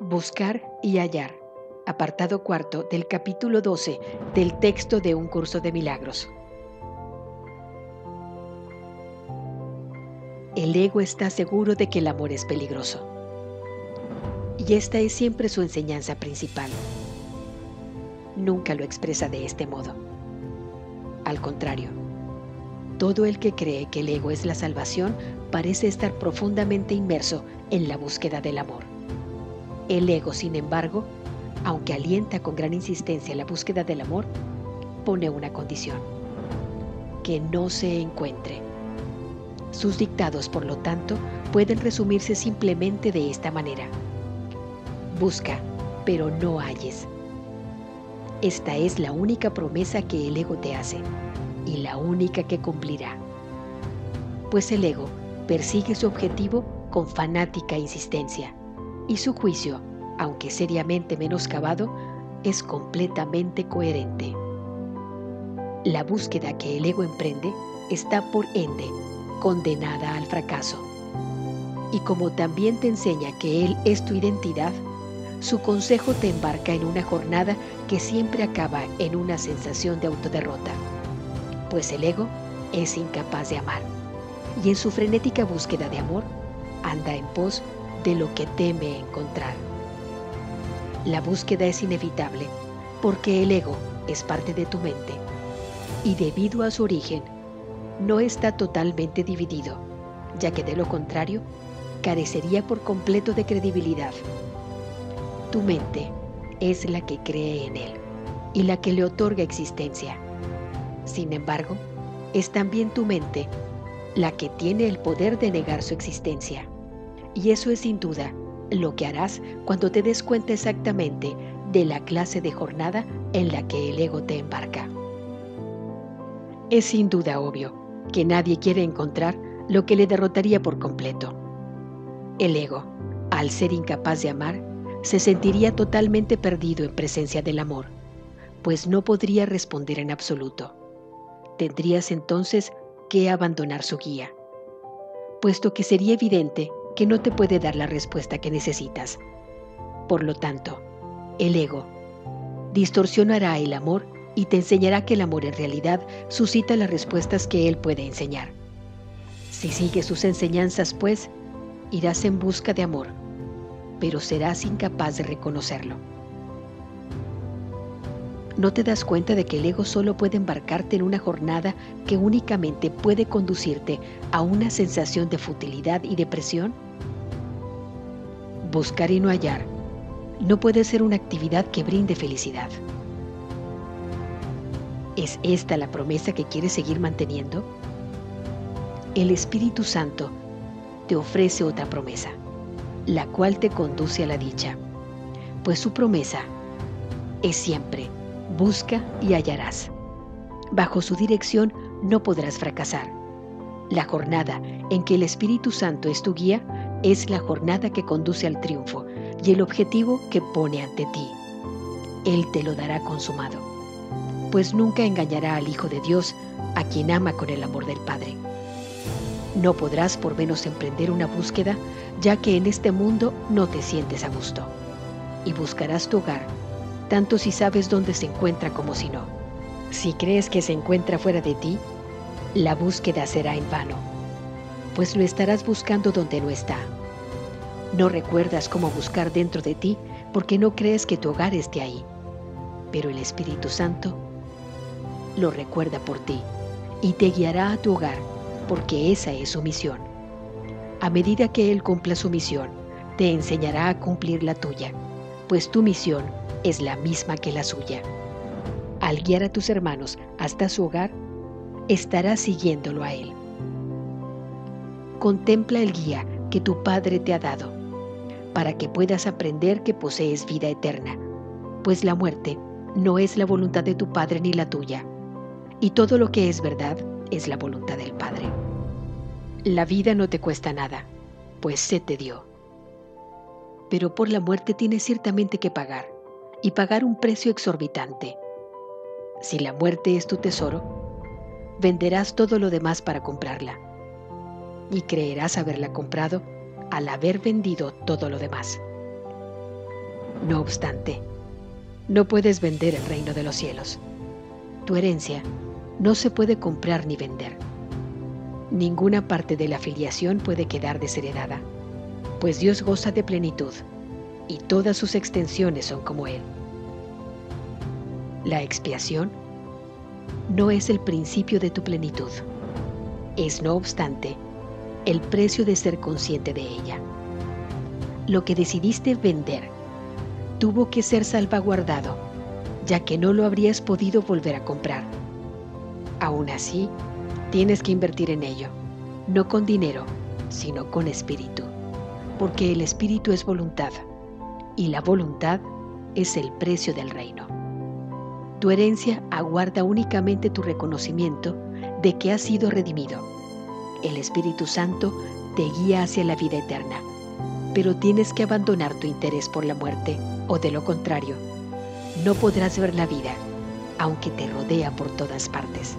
Buscar y hallar. Apartado cuarto del capítulo 12 del texto de Un Curso de Milagros. El ego está seguro de que el amor es peligroso. Y esta es siempre su enseñanza principal. Nunca lo expresa de este modo. Al contrario, todo el que cree que el ego es la salvación parece estar profundamente inmerso en la búsqueda del amor. El ego, sin embargo, aunque alienta con gran insistencia la búsqueda del amor, pone una condición, que no se encuentre sus dictados, por lo tanto, pueden resumirse simplemente de esta manera. Busca, pero no halles. Esta es la única promesa que el ego te hace y la única que cumplirá. Pues el ego persigue su objetivo con fanática insistencia y su juicio, aunque seriamente menoscabado, es completamente coherente. La búsqueda que el ego emprende está por ende condenada al fracaso. Y como también te enseña que Él es tu identidad, su consejo te embarca en una jornada que siempre acaba en una sensación de autoderrota, pues el ego es incapaz de amar y en su frenética búsqueda de amor anda en pos de lo que teme encontrar. La búsqueda es inevitable porque el ego es parte de tu mente y debido a su origen no está totalmente dividido, ya que de lo contrario, carecería por completo de credibilidad. Tu mente es la que cree en él y la que le otorga existencia. Sin embargo, es también tu mente la que tiene el poder de negar su existencia. Y eso es sin duda lo que harás cuando te des cuenta exactamente de la clase de jornada en la que el ego te embarca. Es sin duda obvio que nadie quiere encontrar lo que le derrotaría por completo. El ego, al ser incapaz de amar, se sentiría totalmente perdido en presencia del amor, pues no podría responder en absoluto. Tendrías entonces que abandonar su guía, puesto que sería evidente que no te puede dar la respuesta que necesitas. Por lo tanto, el ego distorsionará el amor y te enseñará que el amor en realidad suscita las respuestas que Él puede enseñar. Si sigues sus enseñanzas, pues, irás en busca de amor, pero serás incapaz de reconocerlo. ¿No te das cuenta de que el ego solo puede embarcarte en una jornada que únicamente puede conducirte a una sensación de futilidad y depresión? Buscar y no hallar no puede ser una actividad que brinde felicidad. ¿Es esta la promesa que quieres seguir manteniendo? El Espíritu Santo te ofrece otra promesa, la cual te conduce a la dicha, pues su promesa es siempre, busca y hallarás. Bajo su dirección no podrás fracasar. La jornada en que el Espíritu Santo es tu guía es la jornada que conduce al triunfo y el objetivo que pone ante ti. Él te lo dará consumado pues nunca engañará al Hijo de Dios, a quien ama con el amor del Padre. No podrás por menos emprender una búsqueda, ya que en este mundo no te sientes a gusto. Y buscarás tu hogar, tanto si sabes dónde se encuentra como si no. Si crees que se encuentra fuera de ti, la búsqueda será en vano, pues lo estarás buscando donde no está. No recuerdas cómo buscar dentro de ti porque no crees que tu hogar esté ahí, pero el Espíritu Santo lo recuerda por ti y te guiará a tu hogar, porque esa es su misión. A medida que Él cumpla su misión, te enseñará a cumplir la tuya, pues tu misión es la misma que la suya. Al guiar a tus hermanos hasta su hogar, estarás siguiéndolo a Él. Contempla el guía que tu Padre te ha dado, para que puedas aprender que posees vida eterna, pues la muerte no es la voluntad de tu Padre ni la tuya y todo lo que es verdad es la voluntad del Padre. La vida no te cuesta nada, pues se te dio. Pero por la muerte tienes ciertamente que pagar, y pagar un precio exorbitante. Si la muerte es tu tesoro, venderás todo lo demás para comprarla, y creerás haberla comprado al haber vendido todo lo demás. No obstante, no puedes vender el reino de los cielos. Tu herencia no se puede comprar ni vender. Ninguna parte de la filiación puede quedar desheredada, pues Dios goza de plenitud y todas sus extensiones son como Él. La expiación no es el principio de tu plenitud, es no obstante el precio de ser consciente de ella. Lo que decidiste vender tuvo que ser salvaguardado, ya que no lo habrías podido volver a comprar. Aún así, tienes que invertir en ello, no con dinero, sino con espíritu, porque el espíritu es voluntad, y la voluntad es el precio del reino. Tu herencia aguarda únicamente tu reconocimiento de que has sido redimido. El Espíritu Santo te guía hacia la vida eterna, pero tienes que abandonar tu interés por la muerte, o de lo contrario, no podrás ver la vida, aunque te rodea por todas partes.